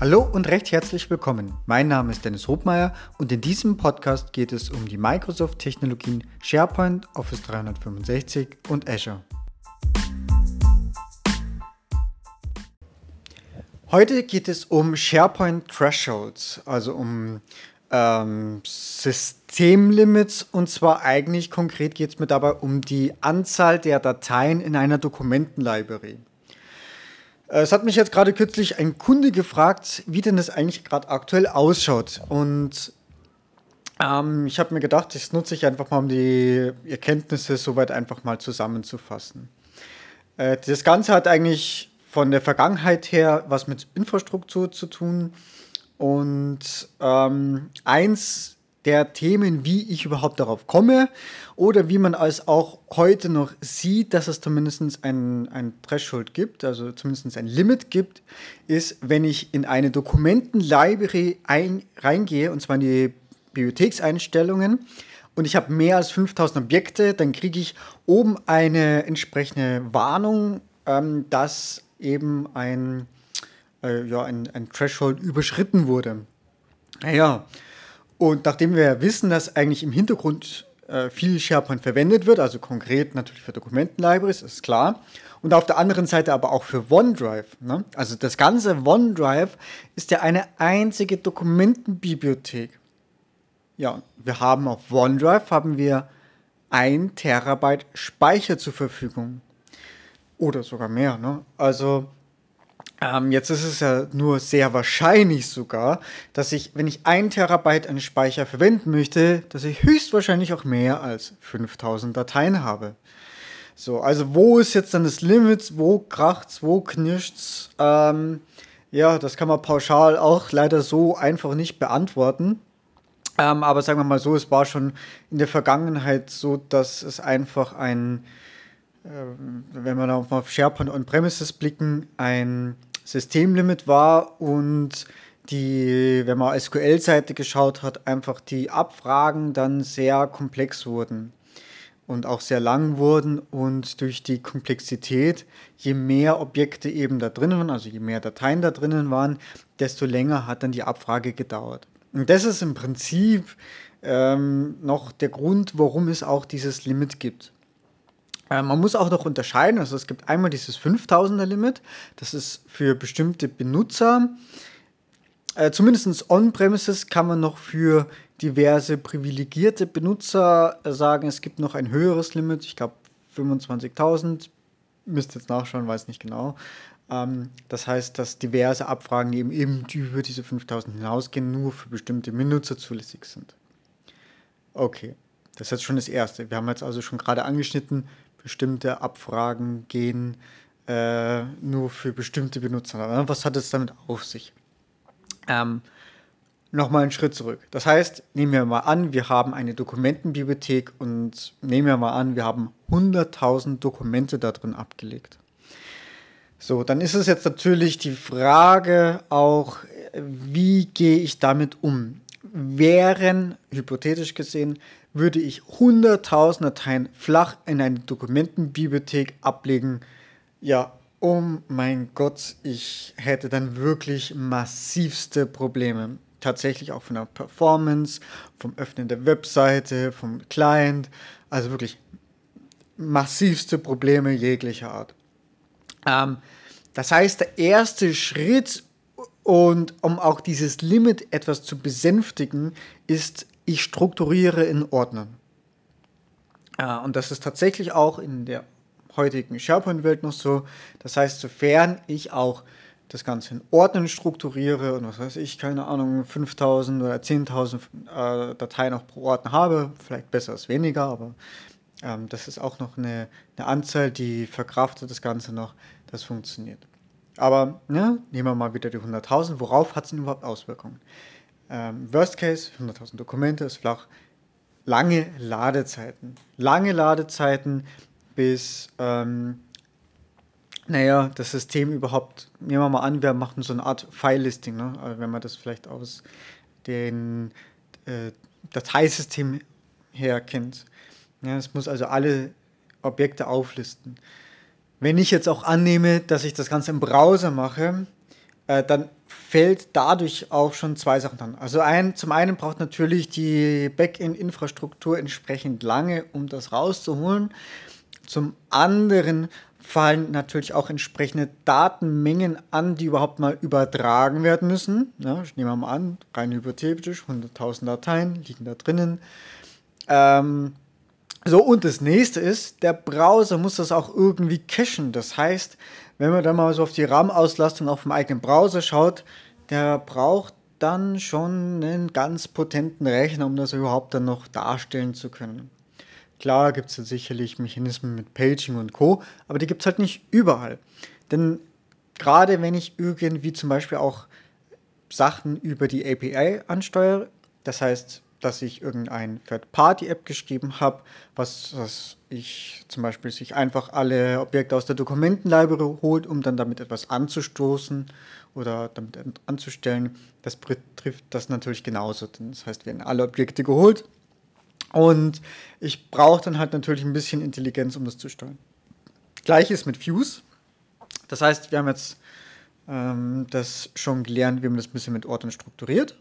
Hallo und recht herzlich willkommen. Mein Name ist Dennis Hobmeier und in diesem Podcast geht es um die Microsoft-Technologien SharePoint, Office 365 und Azure. Heute geht es um SharePoint Thresholds, also um ähm, Systemlimits und zwar eigentlich konkret geht es mir dabei um die Anzahl der Dateien in einer Dokumentenlibrary. Äh, es hat mich jetzt gerade kürzlich ein Kunde gefragt, wie denn das eigentlich gerade aktuell ausschaut. Und ähm, ich habe mir gedacht, das nutze ich einfach mal, um die Erkenntnisse soweit einfach mal zusammenzufassen. Äh, das Ganze hat eigentlich von der Vergangenheit her was mit Infrastruktur zu tun. Und ähm, eins der Themen, wie ich überhaupt darauf komme oder wie man es auch heute noch sieht, dass es zumindest ein, ein Threshold gibt, also zumindest ein Limit gibt, ist, wenn ich in eine Dokumentenlibrary ein, reingehe, und zwar in die Bibliothekseinstellungen, und ich habe mehr als 5000 Objekte, dann kriege ich oben eine entsprechende Warnung, ähm, dass eben ein, äh, ja, ein, ein Threshold überschritten wurde. Naja, und nachdem wir wissen, dass eigentlich im Hintergrund äh, viel SharePoint verwendet wird, also konkret natürlich für Dokumentenlibraries, ist klar. Und auf der anderen Seite aber auch für OneDrive. Ne? Also das ganze OneDrive ist ja eine einzige Dokumentenbibliothek. Ja, wir haben auf OneDrive haben wir ein Terabyte Speicher zur Verfügung. Oder sogar mehr. Ne? Also ähm, jetzt ist es ja nur sehr wahrscheinlich sogar, dass ich, wenn ich ein Terabyte an Speicher verwenden möchte, dass ich höchstwahrscheinlich auch mehr als 5000 Dateien habe. So, also wo ist jetzt dann das Limit? Wo kracht's? Wo knirscht's? Ähm, ja, das kann man pauschal auch leider so einfach nicht beantworten. Ähm, aber sagen wir mal so, es war schon in der Vergangenheit so, dass es einfach ein, äh, wenn wir auf SharePoint On-Premises blicken, ein Systemlimit war und die, wenn man SQL-Seite geschaut hat, einfach die Abfragen dann sehr komplex wurden und auch sehr lang wurden und durch die Komplexität, je mehr Objekte eben da drinnen waren, also je mehr Dateien da drinnen waren, desto länger hat dann die Abfrage gedauert. Und das ist im Prinzip ähm, noch der Grund, warum es auch dieses Limit gibt. Äh, man muss auch noch unterscheiden, also es gibt einmal dieses 5000er Limit, das ist für bestimmte Benutzer. Äh, Zumindest on-premises kann man noch für diverse privilegierte Benutzer sagen, es gibt noch ein höheres Limit, ich glaube 25.000, müsst jetzt nachschauen, weiß nicht genau. Ähm, das heißt, dass diverse Abfragen, die eben, eben über diese 5000 hinausgehen, nur für bestimmte Benutzer zulässig sind. Okay, das ist jetzt schon das Erste. Wir haben jetzt also schon gerade angeschnitten, bestimmte Abfragen gehen äh, nur für bestimmte Benutzer. Was hat es damit auf sich? Ähm, Nochmal einen Schritt zurück. Das heißt, nehmen wir mal an, wir haben eine Dokumentenbibliothek und nehmen wir mal an, wir haben 100.000 Dokumente da drin abgelegt. So, dann ist es jetzt natürlich die Frage auch, wie gehe ich damit um? Wären, hypothetisch gesehen, würde ich 100.000 Dateien flach in eine Dokumentenbibliothek ablegen, ja, oh mein Gott, ich hätte dann wirklich massivste Probleme. Tatsächlich auch von der Performance, vom Öffnen der Webseite, vom Client, also wirklich massivste Probleme jeglicher Art. Ähm, das heißt, der erste Schritt, und um auch dieses Limit etwas zu besänftigen, ist ich strukturiere in Ordnern. Äh, und das ist tatsächlich auch in der heutigen SharePoint-Welt noch so. Das heißt, sofern ich auch das Ganze in Ordnern strukturiere und was weiß ich, keine Ahnung, 5000 oder 10.000 äh, Dateien auch pro Ordner habe, vielleicht besser als weniger, aber ähm, das ist auch noch eine, eine Anzahl, die verkraftet das Ganze noch, das funktioniert. Aber ne, nehmen wir mal wieder die 100.000, worauf hat es denn überhaupt Auswirkungen? Ähm, Worst Case, 100.000 Dokumente ist flach. Lange Ladezeiten. Lange Ladezeiten, bis, ähm, naja, das System überhaupt, nehmen wir mal an, wir machen so eine Art File-Listing, ne? also wenn man das vielleicht aus den äh, Dateisystem her kennt. Ja, es muss also alle Objekte auflisten. Wenn ich jetzt auch annehme, dass ich das Ganze im Browser mache, äh, dann fällt dadurch auch schon zwei Sachen an. Also ein, zum einen braucht natürlich die Backend-Infrastruktur entsprechend lange, um das rauszuholen. Zum anderen fallen natürlich auch entsprechende Datenmengen an, die überhaupt mal übertragen werden müssen. Ja, ich nehme mal an, rein hypothetisch, 100.000 Dateien liegen da drinnen. Ähm, so, und das nächste ist, der Browser muss das auch irgendwie cachen. Das heißt, wenn man dann mal so auf die RAM-Auslastung auf dem eigenen Browser schaut, der braucht dann schon einen ganz potenten Rechner, um das überhaupt dann noch darstellen zu können. Klar gibt es ja sicherlich Mechanismen mit Paging und Co., aber die gibt es halt nicht überall. Denn gerade wenn ich irgendwie zum Beispiel auch Sachen über die API ansteuere, das heißt, dass ich irgendein Third-Party-App geschrieben habe, was, was ich zum Beispiel sich einfach alle Objekte aus der Dokumentenlibrary holt, um dann damit etwas anzustoßen oder damit anzustellen. Das betrifft das natürlich genauso. Das heißt, werden alle Objekte geholt und ich brauche dann halt natürlich ein bisschen Intelligenz, um das zu steuern. Gleiches mit Fuse. Das heißt, wir haben jetzt ähm, das schon gelernt, wie man das ein bisschen mit Ordnern strukturiert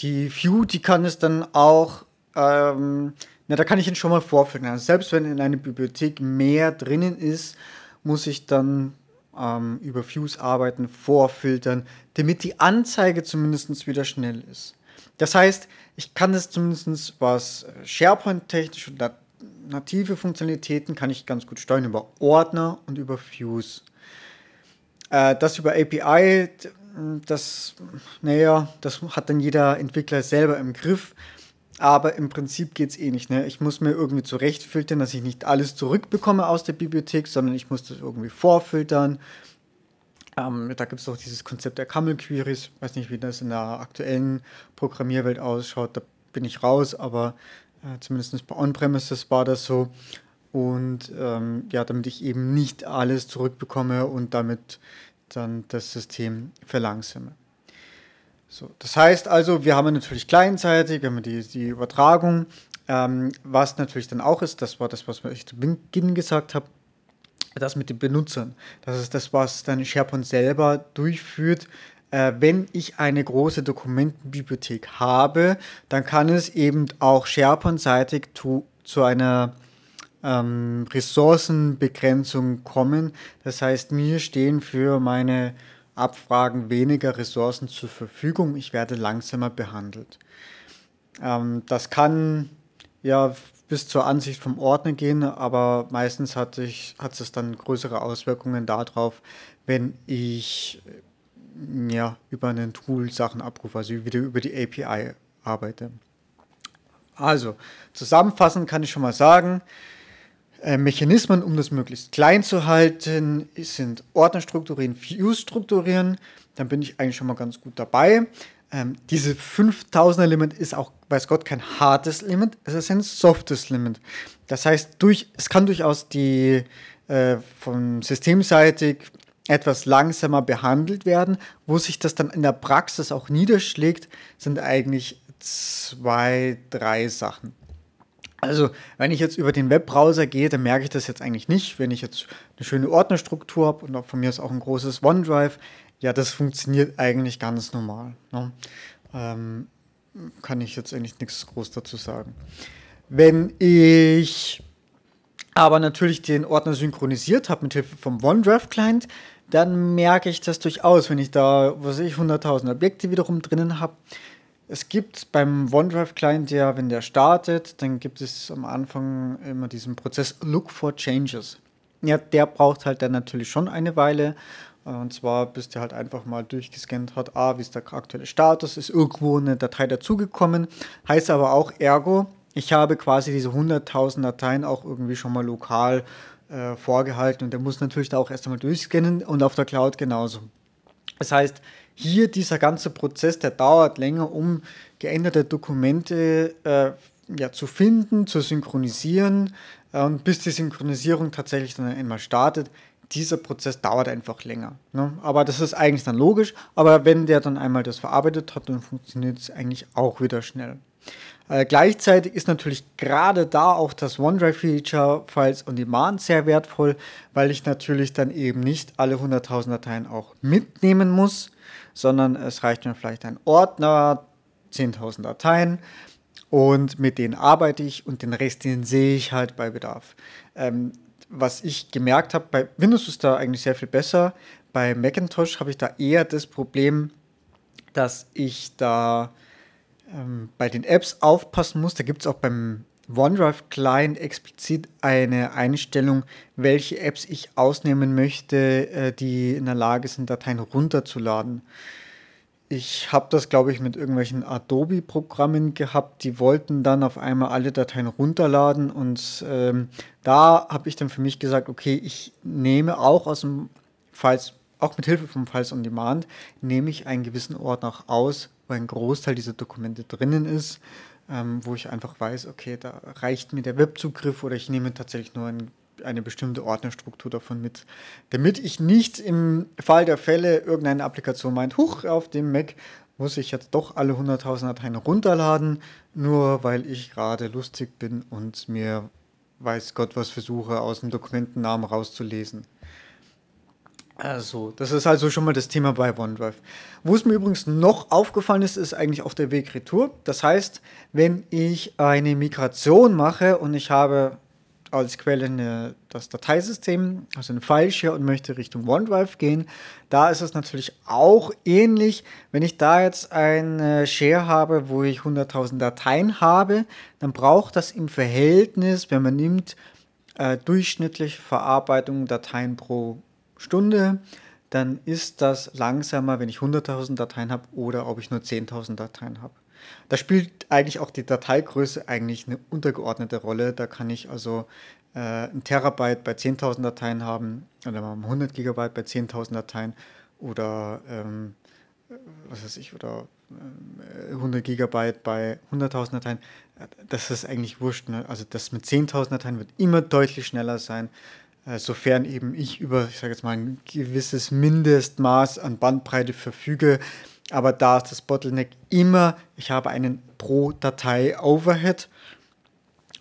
die View, die kann es dann auch, ähm, na, da kann ich ihn schon mal vorführen. Also selbst wenn in einer Bibliothek mehr drinnen ist, muss ich dann ähm, über Views arbeiten, vorfiltern, damit die Anzeige zumindest wieder schnell ist. Das heißt, ich kann es zumindest, was SharePoint-technisch und native Funktionalitäten kann ich ganz gut steuern über Ordner und über Views. Äh, das über API, das, naja, das hat dann jeder Entwickler selber im Griff. Aber im Prinzip geht es eh nicht. Ne? Ich muss mir irgendwie zurechtfiltern, dass ich nicht alles zurückbekomme aus der Bibliothek, sondern ich muss das irgendwie vorfiltern. Ähm, da gibt es auch dieses Konzept der Camel-Queries. Ich weiß nicht, wie das in der aktuellen Programmierwelt ausschaut. Da bin ich raus, aber äh, zumindest bei On-Premises war das so. Und ähm, ja, damit ich eben nicht alles zurückbekomme und damit dann das System verlangsame. So, das heißt also, wir haben natürlich kleinzeitig, wir haben die, die Übertragung, ähm, was natürlich dann auch ist, das war das, was ich zu Beginn gesagt habe, das mit den Benutzern. Das ist das, was dann SharePoint selber durchführt. Äh, wenn ich eine große Dokumentenbibliothek habe, dann kann es eben auch SharePoint-seitig zu, zu einer ähm, Ressourcenbegrenzung kommen. Das heißt, mir stehen für meine Abfragen weniger Ressourcen zur Verfügung. Ich werde langsamer behandelt. Ähm, das kann ja bis zur Ansicht vom Ordner gehen, aber meistens hat, ich, hat es dann größere Auswirkungen darauf, wenn ich ja, über einen Tool Sachen abrufe, also wieder über die API arbeite. Also, zusammenfassend kann ich schon mal sagen, äh, Mechanismen, um das möglichst klein zu halten, sind Ordner strukturieren, Views strukturieren. Dann bin ich eigentlich schon mal ganz gut dabei. Ähm, diese 5000er Limit ist auch, weiß Gott, kein hartes Limit, es ist ein softes Limit. Das heißt, durch, es kann durchaus die äh, von systemseitig etwas langsamer behandelt werden. Wo sich das dann in der Praxis auch niederschlägt, sind eigentlich zwei, drei Sachen. Also, wenn ich jetzt über den Webbrowser gehe, dann merke ich das jetzt eigentlich nicht. Wenn ich jetzt eine schöne Ordnerstruktur habe und von mir ist auch ein großes OneDrive, ja, das funktioniert eigentlich ganz normal. Ne? Ähm, kann ich jetzt eigentlich nichts groß dazu sagen. Wenn ich aber natürlich den Ordner synchronisiert habe mit Hilfe vom OneDrive-Client, dann merke ich das durchaus, wenn ich da, was ich, 100.000 Objekte wiederum drinnen habe, es gibt beim OneDrive-Client ja, wenn der startet, dann gibt es am Anfang immer diesen Prozess Look for Changes. Ja, der braucht halt dann natürlich schon eine Weile. Und zwar, bis der halt einfach mal durchgescannt hat, ah, wie ist der aktuelle Status, ist irgendwo eine Datei dazugekommen. Heißt aber auch, ergo, ich habe quasi diese 100.000 Dateien auch irgendwie schon mal lokal äh, vorgehalten und der muss natürlich da auch erst einmal durchscannen und auf der Cloud genauso. Das heißt, hier dieser ganze Prozess, der dauert länger, um geänderte Dokumente äh, ja, zu finden, zu synchronisieren äh, und bis die Synchronisierung tatsächlich dann einmal startet. Dieser Prozess dauert einfach länger. Ne? Aber das ist eigentlich dann logisch. Aber wenn der dann einmal das verarbeitet hat, dann funktioniert es eigentlich auch wieder schnell. Äh, gleichzeitig ist natürlich gerade da auch das OneDrive-Feature Files on Demand sehr wertvoll, weil ich natürlich dann eben nicht alle 100.000 Dateien auch mitnehmen muss, sondern es reicht mir vielleicht ein Ordner, 10.000 Dateien und mit denen arbeite ich und den Rest, den sehe ich halt bei Bedarf. Ähm, was ich gemerkt habe, bei Windows ist da eigentlich sehr viel besser. Bei Macintosh habe ich da eher das Problem, dass ich da ähm, bei den Apps aufpassen muss. Da gibt es auch beim OneDrive Client explizit eine Einstellung, welche Apps ich ausnehmen möchte, äh, die in der Lage sind, Dateien runterzuladen. Ich habe das, glaube ich, mit irgendwelchen Adobe-Programmen gehabt. Die wollten dann auf einmal alle Dateien runterladen und ähm, da habe ich dann für mich gesagt, okay, ich nehme auch aus dem Files, auch mit Hilfe vom Files on Demand, nehme ich einen gewissen Ordner aus, wo ein Großteil dieser Dokumente drinnen ist, ähm, wo ich einfach weiß, okay, da reicht mir der Webzugriff oder ich nehme tatsächlich nur ein eine bestimmte Ordnerstruktur davon mit, damit ich nicht im Fall der Fälle irgendeine Applikation meint, huch, auf dem Mac muss ich jetzt doch alle 100.000 Dateien runterladen, nur weil ich gerade lustig bin und mir weiß Gott was versuche, aus dem Dokumentennamen rauszulesen. Also, das ist also schon mal das Thema bei OneDrive. Wo es mir übrigens noch aufgefallen ist, ist eigentlich auf der Weg Retour. Das heißt, wenn ich eine Migration mache und ich habe als Quelle eine, das Dateisystem, also eine File-Share und möchte Richtung OneDrive gehen. Da ist es natürlich auch ähnlich. Wenn ich da jetzt eine Share habe, wo ich 100.000 Dateien habe, dann braucht das im Verhältnis, wenn man nimmt, äh, durchschnittliche Verarbeitung Dateien pro Stunde, dann ist das langsamer, wenn ich 100.000 Dateien habe oder ob ich nur 10.000 Dateien habe. Da spielt eigentlich auch die Dateigröße eigentlich eine untergeordnete Rolle. Da kann ich also äh, ein Terabyte bei 10.000 Dateien haben oder 100 Gigabyte bei 10.000 Dateien oder ähm, was weiß ich, oder äh, 100 Gigabyte bei 100.000 Dateien. Das ist eigentlich wurscht. Ne? Also das mit 10.000 Dateien wird immer deutlich schneller sein, äh, sofern eben ich über, ich sage jetzt mal, ein gewisses Mindestmaß an Bandbreite verfüge aber da ist das Bottleneck immer, ich habe einen pro Datei Overhead.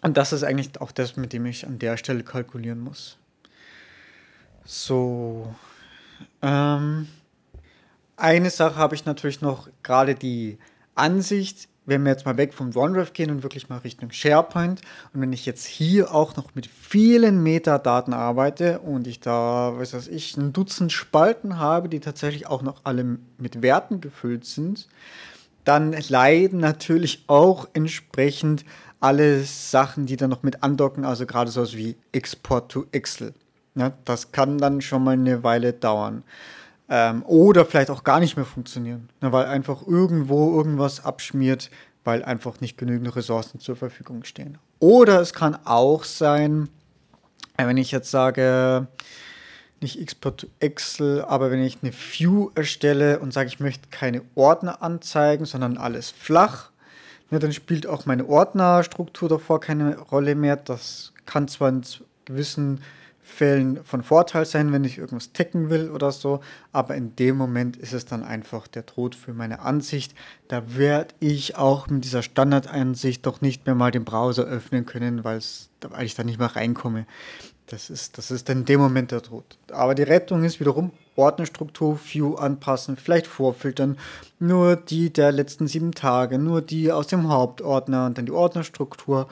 Und das ist eigentlich auch das, mit dem ich an der Stelle kalkulieren muss. So. Ähm, eine Sache habe ich natürlich noch, gerade die Ansicht wenn wir jetzt mal weg vom OneDrive gehen und wirklich mal Richtung SharePoint und wenn ich jetzt hier auch noch mit vielen Metadaten arbeite und ich da, was weiß ich, ein Dutzend Spalten habe, die tatsächlich auch noch alle mit Werten gefüllt sind, dann leiden natürlich auch entsprechend alle Sachen, die dann noch mit andocken, also gerade so wie Export to Excel. Ja, das kann dann schon mal eine Weile dauern. Ähm, oder vielleicht auch gar nicht mehr funktionieren, ne, weil einfach irgendwo irgendwas abschmiert, weil einfach nicht genügend Ressourcen zur Verfügung stehen. Oder es kann auch sein, äh, wenn ich jetzt sage, nicht Export to Excel, aber wenn ich eine View erstelle und sage, ich möchte keine Ordner anzeigen, sondern alles flach, ne, dann spielt auch meine Ordnerstruktur davor keine Rolle mehr. Das kann zwar in gewissen Fällen von Vorteil sein, wenn ich irgendwas tecken will oder so, aber in dem Moment ist es dann einfach der Tod für meine Ansicht. Da werde ich auch mit dieser Standardansicht doch nicht mehr mal den Browser öffnen können, weil ich da nicht mehr reinkomme. Das ist, das ist dann in dem Moment der Tod. Aber die Rettung ist wiederum Ordnerstruktur, View anpassen, vielleicht vorfiltern, nur die der letzten sieben Tage, nur die aus dem Hauptordner und dann die Ordnerstruktur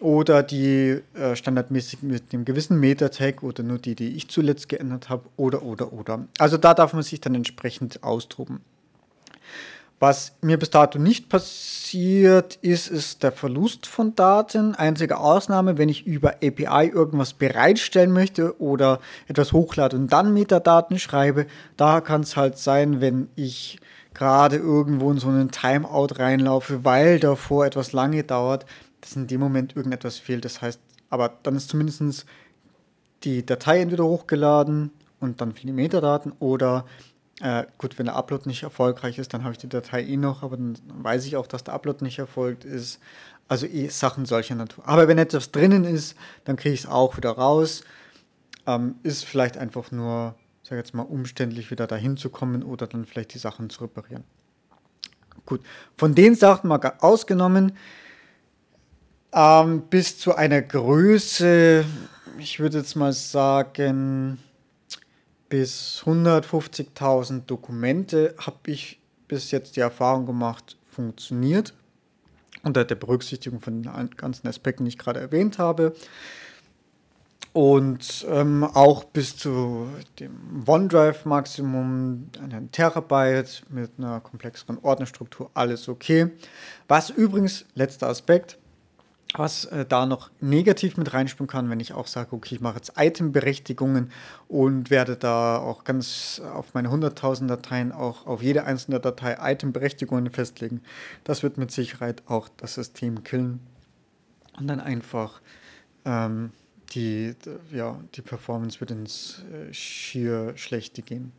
oder die äh, standardmäßig mit einem gewissen Meta-Tag oder nur die, die ich zuletzt geändert habe oder, oder, oder. Also da darf man sich dann entsprechend austoben. Was mir bis dato nicht passiert ist, ist der Verlust von Daten. Einzige Ausnahme, wenn ich über API irgendwas bereitstellen möchte oder etwas hochlade und dann Metadaten schreibe, da kann es halt sein, wenn ich gerade irgendwo in so einen Timeout reinlaufe, weil davor etwas lange dauert, dass in dem Moment irgendetwas fehlt. Das heißt, aber dann ist zumindest die Datei entweder hochgeladen und dann die Metadaten oder äh, gut, wenn der Upload nicht erfolgreich ist, dann habe ich die Datei eh noch, aber dann weiß ich auch, dass der Upload nicht erfolgt ist. Also eh Sachen solcher Natur. Aber wenn etwas drinnen ist, dann kriege ich es auch wieder raus. Ähm, ist vielleicht einfach nur, sag jetzt mal, umständlich wieder dahin zu kommen oder dann vielleicht die Sachen zu reparieren. Gut, von den Sachen mal ausgenommen, ähm, bis zu einer Größe, ich würde jetzt mal sagen, bis 150.000 Dokumente habe ich bis jetzt die Erfahrung gemacht, funktioniert. Unter der Berücksichtigung von den ganzen Aspekten, die ich gerade erwähnt habe. Und ähm, auch bis zu dem OneDrive-Maximum, einen Terabyte mit einer komplexeren Ordnerstruktur, alles okay. Was übrigens, letzter Aspekt, was äh, da noch negativ mit reinspielen kann, wenn ich auch sage, okay, ich mache jetzt Item-Berechtigungen und werde da auch ganz auf meine 100.000 Dateien auch auf jede einzelne Datei Item-Berechtigungen festlegen. Das wird mit Sicherheit auch das System killen und dann einfach ähm, die, ja, die Performance wird ins äh, schier Schlechte gehen.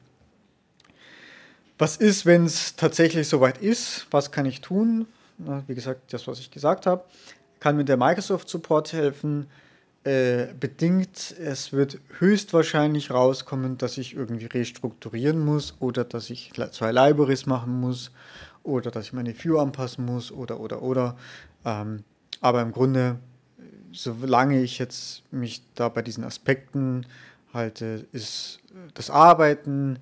Was ist, wenn es tatsächlich soweit ist? Was kann ich tun? Na, wie gesagt, das, was ich gesagt habe. Kann mit der Microsoft Support helfen. Äh, bedingt, es wird höchstwahrscheinlich rauskommen, dass ich irgendwie restrukturieren muss oder dass ich zwei Libraries machen muss oder dass ich meine View anpassen muss oder oder oder. Ähm, aber im Grunde solange ich jetzt mich da bei diesen Aspekten halte, ist das Arbeiten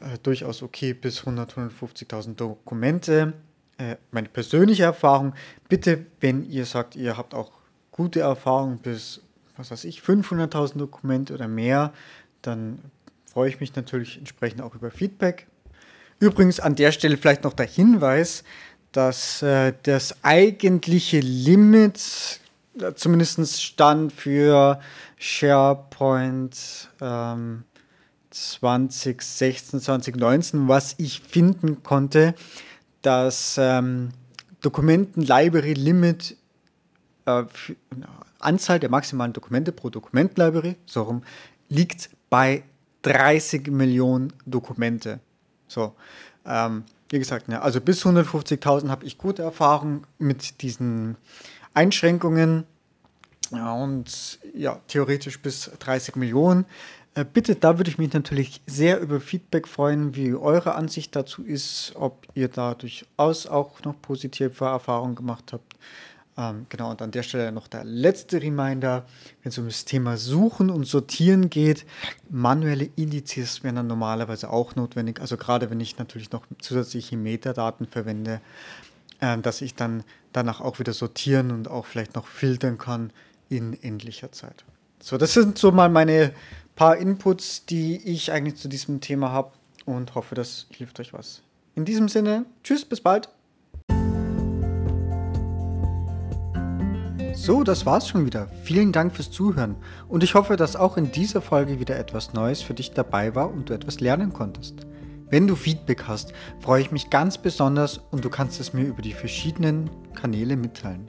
äh, durchaus okay bis 100, 150.000 Dokumente. Äh, meine persönliche Erfahrung, bitte, wenn ihr sagt, ihr habt auch gute Erfahrungen bis, was weiß ich, 500.000 Dokumente oder mehr, dann freue ich mich natürlich entsprechend auch über Feedback. Übrigens an der Stelle vielleicht noch der Hinweis, dass äh, das eigentliche Limit zumindest stand für SharePoint ähm, 2016, 2019, was ich finden konnte, das ähm, Dokumenten-Library-Limit, äh, Anzahl der maximalen Dokumente pro Dokument-Library, so rum, liegt bei 30 Millionen Dokumente. So, ähm, wie gesagt, ne, also bis 150.000 habe ich gute Erfahrungen mit diesen Einschränkungen ja, und ja, theoretisch bis 30 Millionen. Äh, bitte, da würde ich mich natürlich sehr über Feedback freuen, wie eure Ansicht dazu ist, ob ihr da durchaus auch noch positive Erfahrungen gemacht habt. Ähm, genau, und an der Stelle noch der letzte Reminder, wenn es um das Thema Suchen und Sortieren geht, manuelle Indizes wären dann normalerweise auch notwendig. Also gerade wenn ich natürlich noch zusätzliche Metadaten verwende, äh, dass ich dann danach auch wieder sortieren und auch vielleicht noch filtern kann in endlicher Zeit. So, das sind so mal meine paar Inputs, die ich eigentlich zu diesem Thema habe und hoffe, das hilft euch was. In diesem Sinne, tschüss, bis bald. So, das war's schon wieder. Vielen Dank fürs Zuhören und ich hoffe, dass auch in dieser Folge wieder etwas Neues für dich dabei war und du etwas lernen konntest. Wenn du Feedback hast, freue ich mich ganz besonders und du kannst es mir über die verschiedenen Kanäle mitteilen.